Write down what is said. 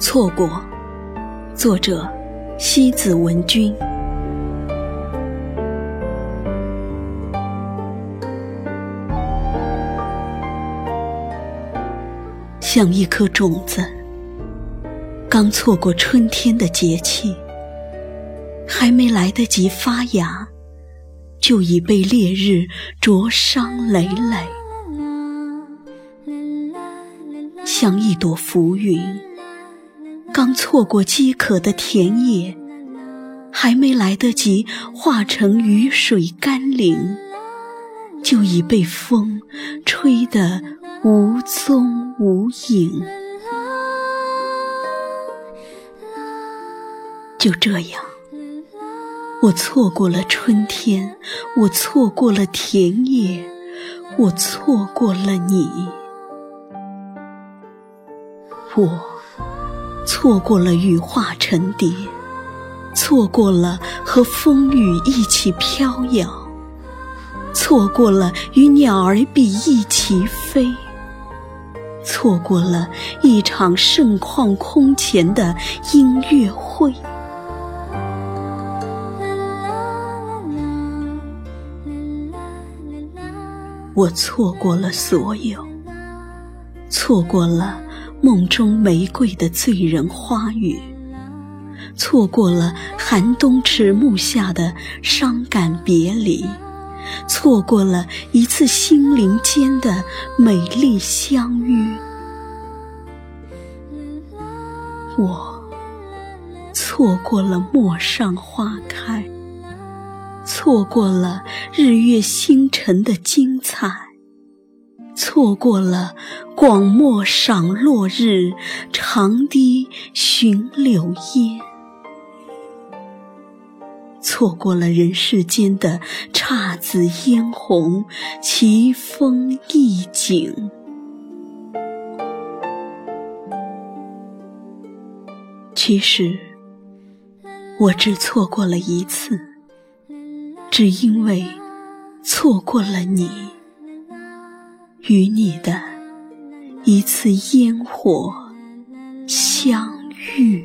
错过，作者西子文君。像一颗种子，刚错过春天的节气，还没来得及发芽，就已被烈日灼伤累累。像一朵浮云，刚错过饥渴的田野，还没来得及化成雨水甘霖，就已被风吹得无踪无影。就这样，我错过了春天，我错过了田野，我错过了你。我错过了羽化成蝶，错过了和风雨一起飘摇，错过了与鸟儿比翼齐飞，错过了一场盛况空前的音乐会。我错过了所有，错过了。梦中玫瑰的醉人花语，错过了寒冬迟暮下的伤感别离，错过了一次心灵间的美丽相遇。我错过了陌上花开，错过了日月星辰的精彩。错过了广漠赏落日，长堤寻柳烟；错过了人世间的姹紫嫣红，奇峰异景。其实，我只错过了一次，只因为错过了你。与你的一次烟火相遇。